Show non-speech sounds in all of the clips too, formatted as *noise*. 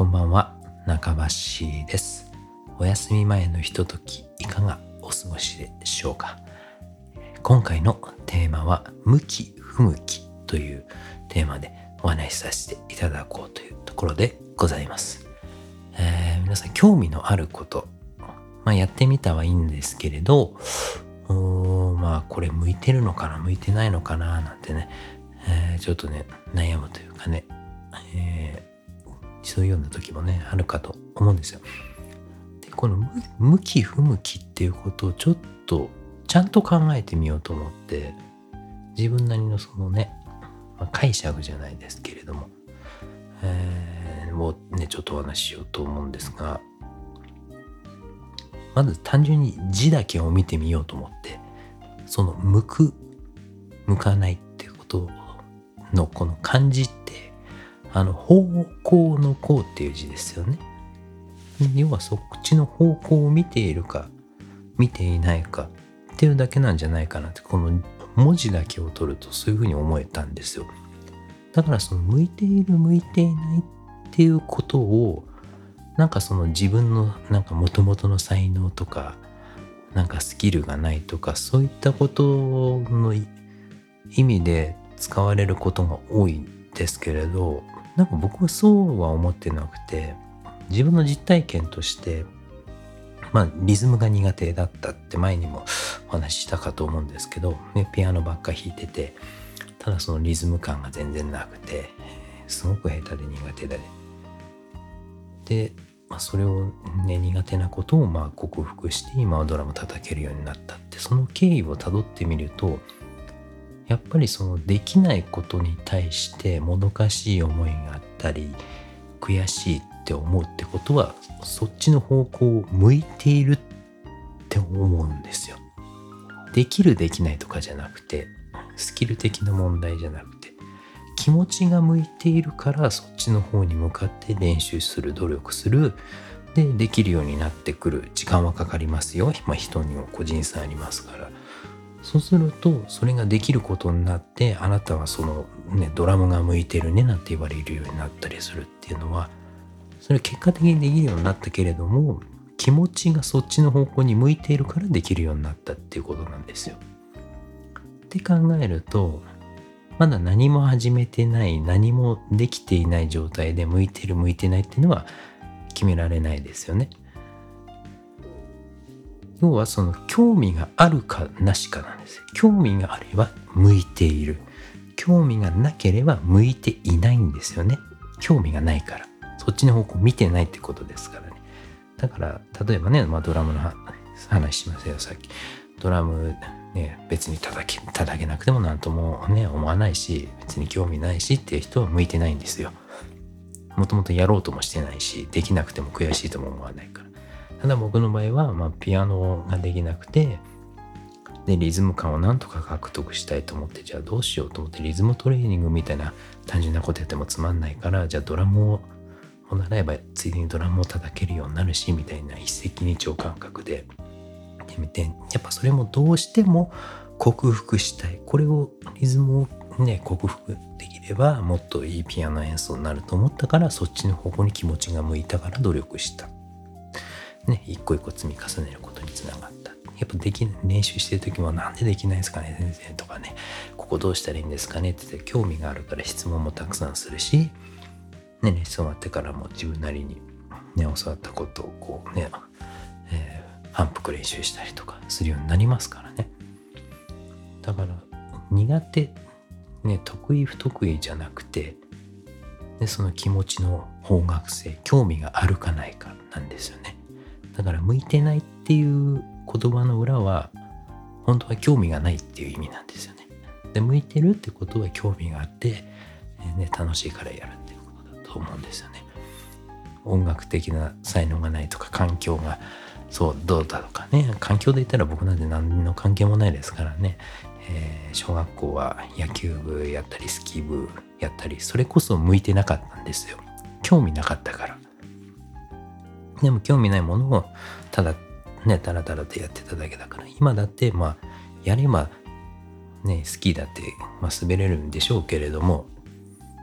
こんばんは。中橋です。お休み前のひとときいかがお過ごしでしょうか？今回のテーマは向き不向きというテーマでお話しさせていただこうというところでございます、えー、皆さん興味のあることまあ、やってみたはいいんですけれどまあこれ向いてるのかな向いてないのかななんてね、えー、ちょっとね悩むというかね、え、そういうような時もねあるかと思うんですよ。でこの向き不向きっていうことをちょっとちゃんと考えてみようと思って自分なりのそのね、まあ、解釈じゃないですけれども、えー、もうねちょっとお話ししようと思うんですがまず単純に字だけを見てみようと思ってその向く向かないってことのこの漢字ってあの方向の向っていう字ですよね。要はそっちの方向を見ているか見ていないかっていうだけなんじゃないかなってこの文字だけを取るとそういうふうに思えたんですよ。だからその向いている向いていないっていうことをなんかその自分のなんか元々の才能とかなんかスキルがないとかそういったことの意味で使われることが多いですけれどなんか僕はそうは思ってなくて自分の実体験としてまあリズムが苦手だったって前にもお話ししたかと思うんですけど、ね、ピアノばっか弾いててただそのリズム感が全然なくてすごく下手で苦手だね。でまあ、それを、ね、苦手なことをまあ克服して今はドラム叩けるようになったってその経緯をたどってみるとやっぱりそのできないことに対してもどかしい思いがあったり悔しいって思うってことはそっちの方向を向いているって思うんですよ。できるできないとかじゃなくてスキル的な問題じゃなくて気持ちが向いているからそっちの方に向かって練習する努力する。でできるようになってくる。時間はかかりますよ、まあ、人にも個人差ありますから。そうするとそれができることになってあなたはその、ね、ドラムが向いてるねなんて言われるようになったりするっていうのはそれ結果的にできるようになったけれども気持ちがそっちの方向に向いているからできるようになったっていうことなんですよ。って考えるとまだ何も始めてない何もできていない状態で向いてる向いてないっていうのは決められないですよね。要はその興味があるかなしかなんです。興味があれば向いている。興味がなければ向いていないんですよね。興味がないから。そっちの方向見てないってことですからね。だから例えばね、まあ、ドラムの話しますよさっき。ドラムね、別に叩け叩けなくても何ともね思わないし別に興味ないしっていう人は向いてないんですよ。もともとやろうともしてないしできなくても悔しいとも思わないから。ただ僕の場合は、まあ、ピアノができなくてでリズム感をなんとか獲得したいと思ってじゃあどうしようと思ってリズムトレーニングみたいな単純なことやってもつまんないからじゃあドラムを習えばついでにドラムを叩けるようになるしみたいな一石二鳥感覚で。てみてやっぱそれもどうしても克服したい。これをリズムをね克服できればもっといいピアノ演奏になると思ったからそっちの方向に気持ちが向いたから努力した。ね一個一個積み重ねることにつながった。やっぱでき練習してる時もなんでできないですかね先生とかね。ここどうしたらいいんですかねって言って興味があるから質問もたくさんするしねレッスン終わってからも自分なりにね教わったことをこうね、えー反復練習したりとかするようになりますからね。だから苦手ね得意不得意じゃなくてでその気持ちの方角性興味があるかないかなんですよね。だから向いてないっていう言葉の裏は本当は興味がないっていう意味なんですよね。で向いてるってことは興味があって、ね、楽しいからやるっていうことだと思うんですよね。音楽的な才能がないとか環境がそうどうだとかね。環境で言ったら僕なんて何の関係もないですからね、えー、小学校は野球部やったりスキー部やったりそれこそ向いてなかったんですよ。興味なかったから。でも興味ないものをただねタラタラとやってただけだから今だってまあやればね好きだって、まあ、滑れるんでしょうけれども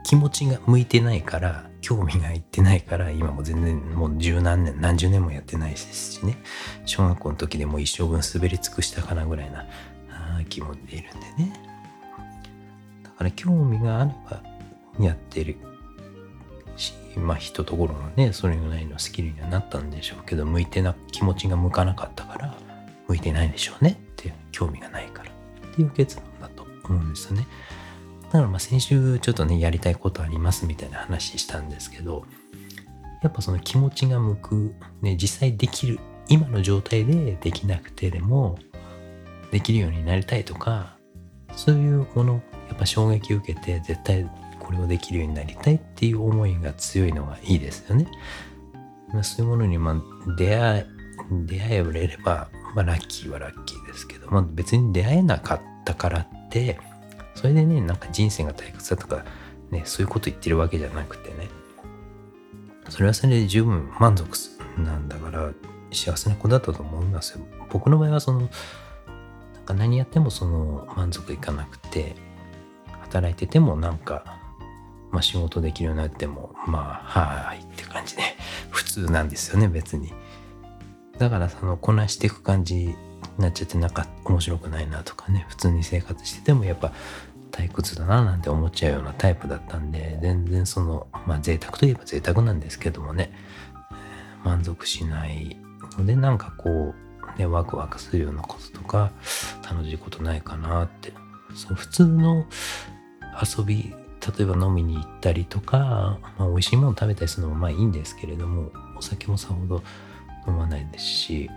気持ちが向いてないから興味がいってないから今も全然もう十何年何十年もやってないですしね。小学校の時でも一生分滑り尽くしたかなぐらいな気持ちでいるんでね。だから興味があればやってる。まあ一ところのねそれぐらいのスキルにはなったんでしょうけど向いてな気持ちが向かなかったから向いてないでしょうねって興味がないからっていう結論だと思うんですよね。だからまあ先週ちょっとねやりたいことありますみたいな話したんですけどやっぱその気持ちが向く、ね、実際できる今の状態でできなくてでもできるようになりたいとかそういうものやっぱ衝撃を受けて絶対これをできるようになりたいっていう思いが強いのがいいですよね。まあ、そういうものにま出会出会えれば、まあ、ラッキーはラッキーですけど、まあ、別に出会えなかったからってそれでねなんか人生が退屈だとかねそういうこと言ってるわけじゃなくてねそれはそれで十分満足なんだから幸せな子だったと思いますよ僕の場合はそのなんか何やってもその満足いかなくて働いててもなんかまあ仕事できるようになってもまあはいって感じで *laughs* 普通なんですよね別に。だからそのこなしていく感じになっちゃってなんか面白くないなとかね普通に生活しててもやっぱ退屈だななんて思っちゃうようなタイプだったんで全然そのまあ贅沢といえば贅沢なんですけどもね満足しないのでなんかこうねワクワクするようなこととか楽しいことないかなって。その普通の遊び例えば飲みに行ったりとか、まあ、美味しいもの食べたりするのもまあいいんですけれどもお酒もさほど飲まないですし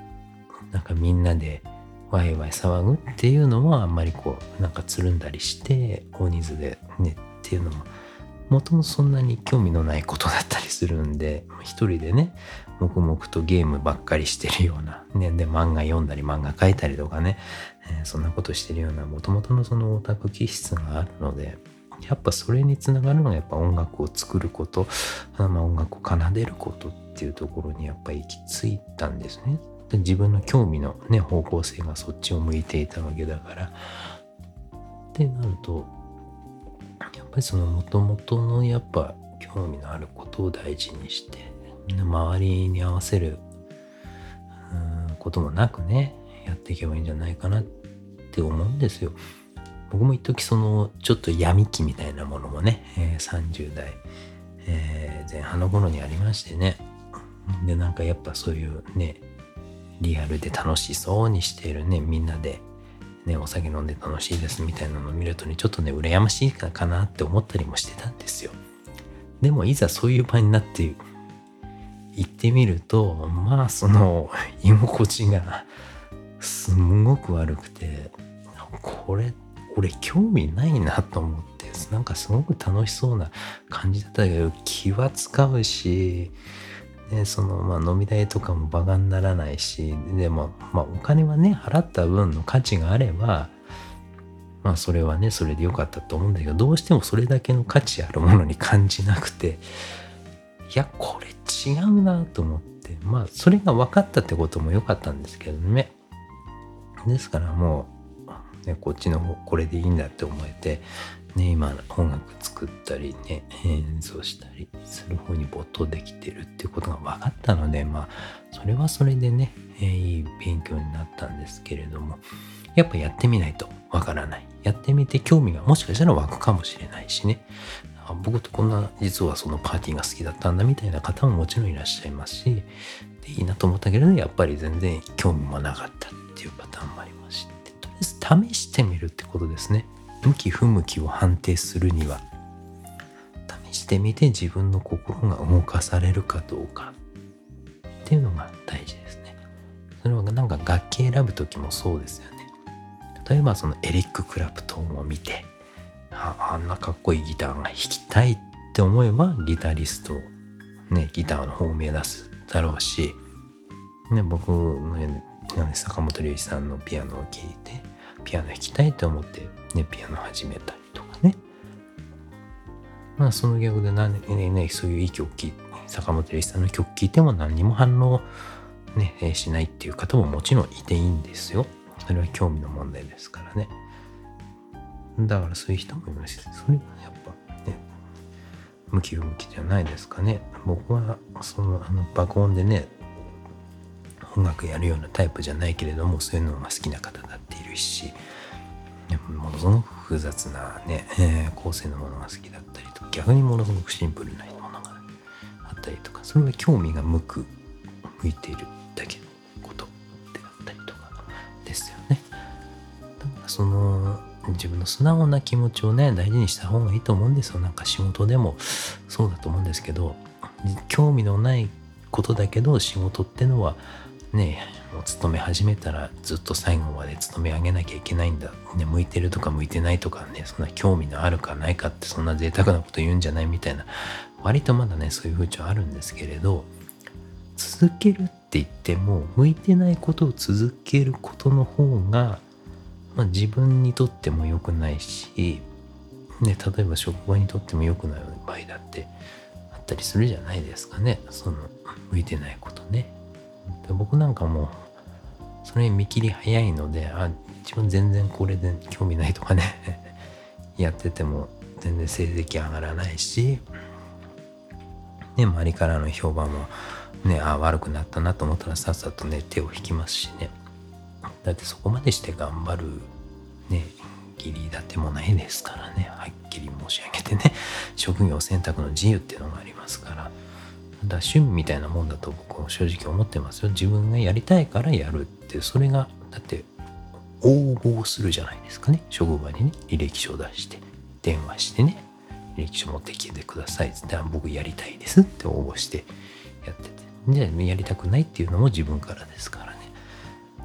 なんかみんなでワイワイ騒ぐっていうのもあんまりこうなんかつるんだりして大人数でねっていうのももともとそんなに興味のないことだったりするんで一人でね黙々とゲームばっかりしてるような、ね、で漫画読んだり漫画描いたりとかね、えー、そんなことしてるようなもともとのそのオタク気質があるのでやっぱそれにつながるのがやっぱ音楽を作ることまあ音楽を奏でることっていうところにやっぱ行き着いたんですね。自分の興味のね方向性がそっちを向いていたわけだからってなるとやっぱりそのもともとのやっぱ興味のあることを大事にして周りに合わせることもなくねやっていけばいいんじゃないかなって思うんですよ。僕も一時そのちょっと闇期みたいなものもね、えー、30代、えー、前半の頃にありましてね。でなんかやっぱそういうねリアルで楽しそうにしているねみんなでねお酒飲んで楽しいですみたいなのを見るとねちょっとね羨ましいかなって思ったりもしてたんですよ。でもいざそういう場になって行ってみるとまあその居心地がすんごく悪くてこれって俺興味ないなと思ってなんかすごく楽しそうな感じだったけど気は使うしね、そのまあ飲み代とかもバカにならないしでもまあお金はね払った分の価値があればまあそれはねそれでよかったと思うんだけどどうしてもそれだけの価値あるものに感じなくていやこれ違うなと思ってまあそれが分かったってことも良かったんですけどね。ですからもう、ね、こっちの方これでいいんだって思えてね、今音楽作ったりね演奏したりする方に没頭できてるっていうことが分かったのでまあそれはそれでね、え、いい勉強になったんですけれどもやっぱやってみないとわからない。やってみて興味がもしかしたら湧くかもしれないしね。僕とこんな実はそのパーティーが好きだったんだみたいな方ももちろんいらっしゃいますしでいいなと思ったけれどやっぱり全然興味もなかったっていうパターンも試してみるってことですね向き不向きを判定するには試してみて自分の心が動かされるかどうかっていうのが大事ですね。それはなんか楽器選ぶ時もそうですよね。例えばそのエリック・クラプトンを見てああんなかっこいいギターが弾きたいって思えばギタリストねギターの方を目指すだろうし、ね、僕の、ね、坂本龍一さんのピアノを聴いてピアノ弾きたいと思ってね、ピアノ始めたりとかね。まあその逆で何、ねね、そういういい曲聴いて、坂本龍一さんの曲聴いても何にも反応、ね、しないっていう方ももちろんいていいんですよ。それは興味の問題ですからね。だからそういう人もいますし、それがやっぱね、向き不向きじゃないですかね僕はそのあの爆音でね音楽やるようなタイプじゃないけれどもそういうのが好きな方だっるしものすごく複雑なね、えー、構成のものが好きだったりと逆にものすごくシンプルなものがあったりとかそれは興味が向く向いているだけのことであったりとかですよね。だからその自分の素直な気持ちをね大事にした方がいいと思うんですよなんか仕事でもそうだと思うんですけど興味のないことだけど仕事ってのはねもう勤め始めたらずっと最後まで勤め上げなきゃいけないんだ、ね、向いてるとか向いてないとかねそんな興味のあるかないかってそんな贅沢なこと言うんじゃないみたいな。割とまだねそういう風潮あるんですけれど続けるって言っても向いてないことを続けることの方が、まあ、自分にとっても良くないし、ね、例えば職場にとっても良くない場合だってあったりするじゃないですかね。その向いてないことね。で僕なんかもそれ見切り早いのであ自分全然これで興味ないとかね *laughs* やってても全然成績上がらないし、ね、周りからの評判もねあ悪くなったなと思ったらさっさとね手を引きますしね。だってそこまでして頑張るね義理立てもないですからねはっきり申し上げてね。職業選択の自由っていうのがありますから。だ趣味みたいなもんだと僕は正直思ってますよ。自分がやりたいからやるっそれがだって応募するじゃないですかね。職場にね履歴書を出して電話してね履歴書持ってきてくださいって。僕やりたいですって応募してやってて。じゃあやりたくないっていうのも自分からですからね。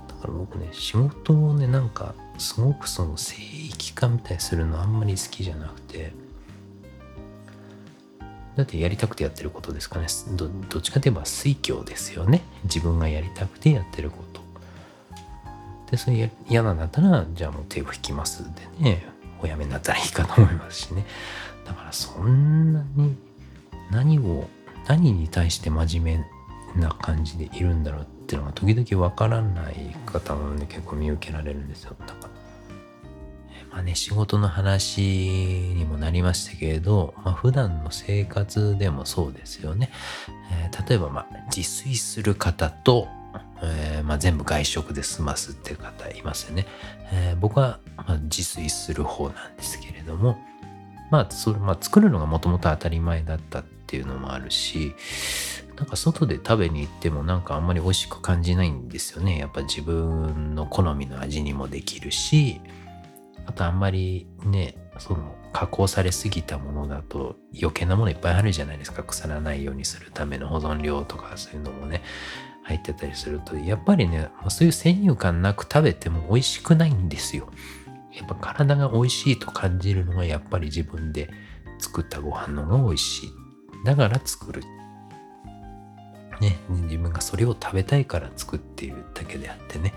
だから僕ね仕事をねなんかすごくその聖域化みたいするのあんまり好きじゃなくて。だってやりたくてやってることですかね。どどっちかといえば推挙ですよね。自分がやりたくてやってること。でそれ嫌なんだったらじゃあもう手を引きますでねおやめになったらいいかと思いますしねだからそんなに何を何に対して真面目な感じでいるんだろうっていうのが時々わからない方もね結構見受けられるんですよだからまあね、仕事の話にもなりましたけれど、まあ、普段の生活でもそうですよね。えー、例えば、ま、自炊する方と、えー、まあ、全部外食で済ますっていう方いますよね。えー、僕は、まあ、自炊する方なんですけれども、まあ、それ、まあ、作るのがもともと当たり前だったっていうのもあるし、なんか外で食べに行ってもなんかあんまり美味しく感じないんですよね。やっぱ自分の好みの味にもできるし、あとあんまりね、その加工されすぎたものだと余計なものいっぱいあるじゃないですか。腐らないようにするための保存料とかそういうのもね、入ってたりすると、やっぱりね、そういう先入観なく食べても美味しくないんですよ。やっぱ体が美味しいと感じるのがやっぱり自分で作ったご飯の方が美味しい。だから作る。ね、自分がそれを食べたいから作っているだけであってね。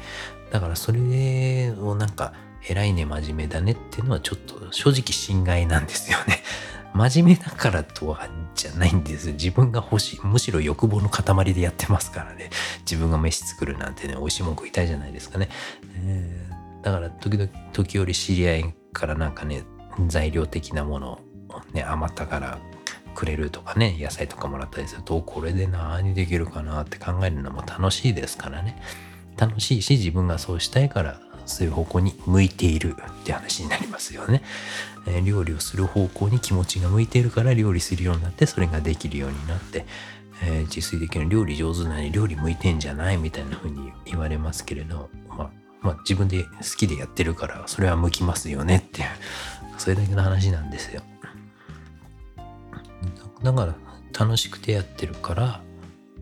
だからそれをなんか偉いね真面目だねっていうのはちょっと正直心外なんですよね。真面目だからとはじゃないんです自分が欲しいむしろ欲望の塊でやってますからね。自分が飯作るなんてね美味しいもん食いたいじゃないですかね、えー、だから時々時折知り合いからなんかね材料的なものをね余ったからくれるとかね野菜とかもらったりするとこれで何できるかなって考えるのも楽しいですからね。楽しいし自分がそうしたいからそういう方向に向いているって話になりますよね。えー、料理をする方向に気持ちが向いているから料理するようになってそれができるようになって、えー、自炊できる料理上手なのに料理向いてんじゃないみたいな風に言われますけれど、まあ、まあ自分で好きでやってるからそれは向きますよねっていうそれだけの話なんですよ。だから楽しくてやってるから、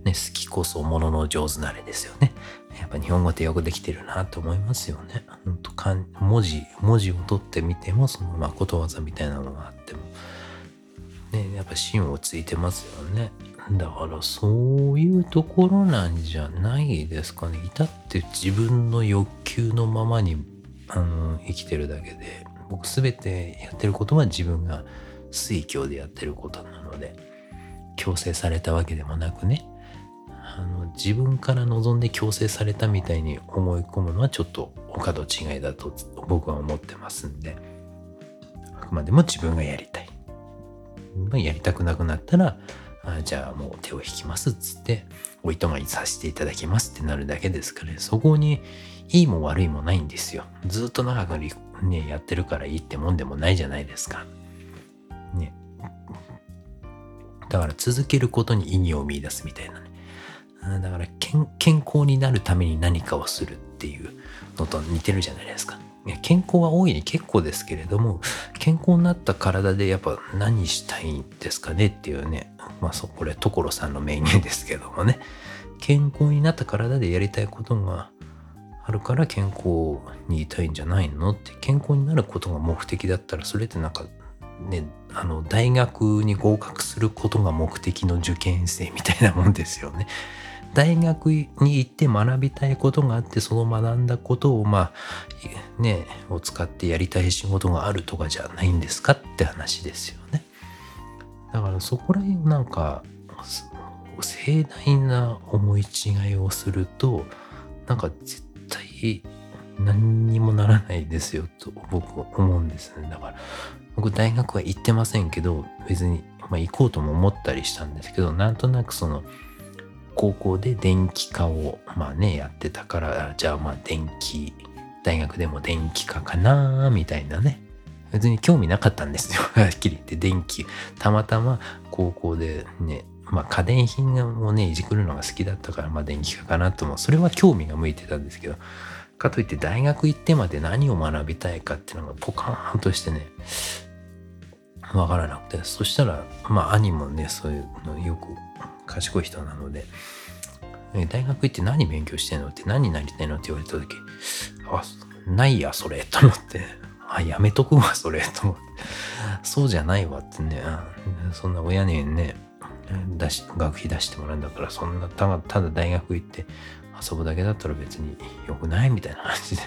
ね、好きこそものの上手なれですよね。ぱ日本語ってよくできてるなと思いますよね。ほんと文字、文字を取ってみても、そのまことわざみたいなのがあっても、ね、やっぱ芯をついてますよね。だからそういうところなんじゃないですかね。至って自分の欲求のままにあの生きてるだけで、僕すべてやってることは自分が推挙でやってることなので、強制されたわけでもなくね、あの自分から望んで強制されたみたいに思い込むのはちょっとお門違いだと僕は思ってますんで。あくまでも自分がやりたい、やりたくなくなったらあじゃあもう手を引きますっつっておいとまにさせていただきますってなるだけですから、ね、そこにいいも悪いもないんですよ。ずっと長くねやってるからいいってもんでもないじゃないですか。ね。だから続けることに意義を見出すみたいなだから健康になるために何かをするっていうのと似てるじゃないですか健康は大いに結構ですけれども健康になった体でやっぱ何したいんですかねっていうねまあそこれ所さんの名言ですけどもね健康になった体でやりたいことがあるから健康にいたいんじゃないのって健康になることが目的だったらそれってなんかねあの大学に合格することが目的の受験生みたいなもんですよね。大学に行って学びたいことがあってその学んだことをまあねを使ってやりたい仕事があるとかじゃないんですかって話ですよね。だからそこら辺なんか盛大な思い違いをするとなんか絶対何にもならないですよと僕は思うんですね。だから僕大学は行ってませんけど別に、まあ、行こうとも思ったりしたんですけどなんとなくその高校で電気科をまあねやってたからじゃあまあ電気大学でも電気科かなみたいなね。別に興味なかったんですよ *laughs* はっきり言って。電気。たまたま高校でねまあ家電品をねいじくるのが好きだったからまあ電気科かなともそれは興味が向いてたんですけどかといって大学行ってまで何を学びたいかっていうのがポカーンとしてねわからなくて。そしたらまあ兄もねそういうのよく賢い人なので、大学行って何勉強してんの？って何になりたいの？って言われた時、あ、ないや、それ、と思って、あ、やめとくわ、それ、と思って、そうじゃないわってね、そんな親にね、出し学費出してもらうんだからそんなたただ大学行って遊ぶだけだったら別に良くないみたいな感じで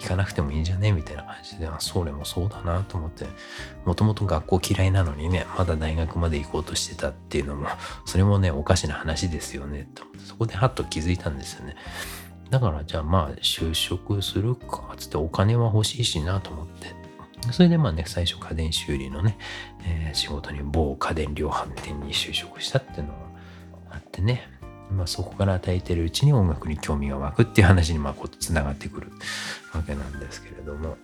行かなくてもいいんじゃねみたいな感じであそれもそうだなと思ってもともと学校嫌いなのにねまだ大学まで行こうとしてたっていうのもそれもねおかしな話ですよねとそこでハッと気づいたんですよね。だからじゃあまあ就職するかつってお金は欲しいしなと思って。それでまあね、最初家電修理のね、えー、仕事に某家電量販店に就職したっていうのがあってね、まあ、そこから与えてるうちに音楽に興味が湧くっていう話にまあこうつながってくる。わけなんですけれども。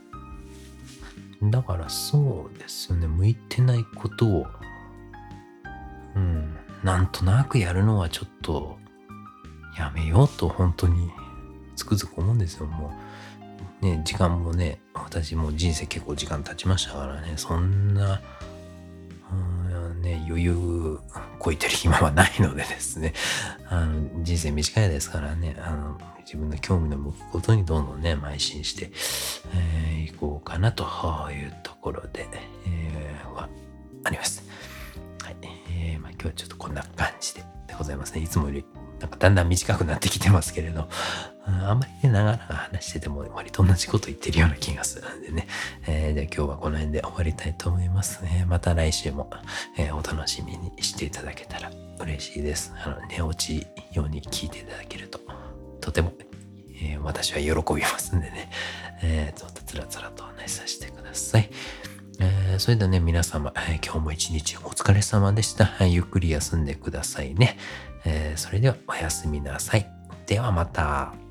だからそうですよね。向いてないことをうんなんとなくやるのはちょっとやめようと本当につくづく思うんですよ。もうね時間もね私も人生結構時間経ちましたからね。そんな、余裕こいてる暇はないのでですね、*laughs* あの人生短いですからね、あの自分の興味の向くことにどんどんね、邁進してい、えー、こうかなというところで、えー、はあります。はい。えー、まあ、今日はちょっとこんな感じででございますね。いつもよりなんかだんだん短くなってきてますけれど、あんまりね、長々話してても割と同じこと言ってるような気がするんでね。えー、じゃあ今日はこの辺で終わりたいと思いますね。また来週も、えー、お楽しみにしていただけたら嬉しいです。あの、寝落ちように聞いていただけると、とても、えー、私は喜びますんでね。えー、ちょっとつらつらと話させてください。えー、それではね、皆様、えー、今日も一日お疲れ様でした。ゆっくり休んでくださいね。えー、それではおやすみなさい。ではまた。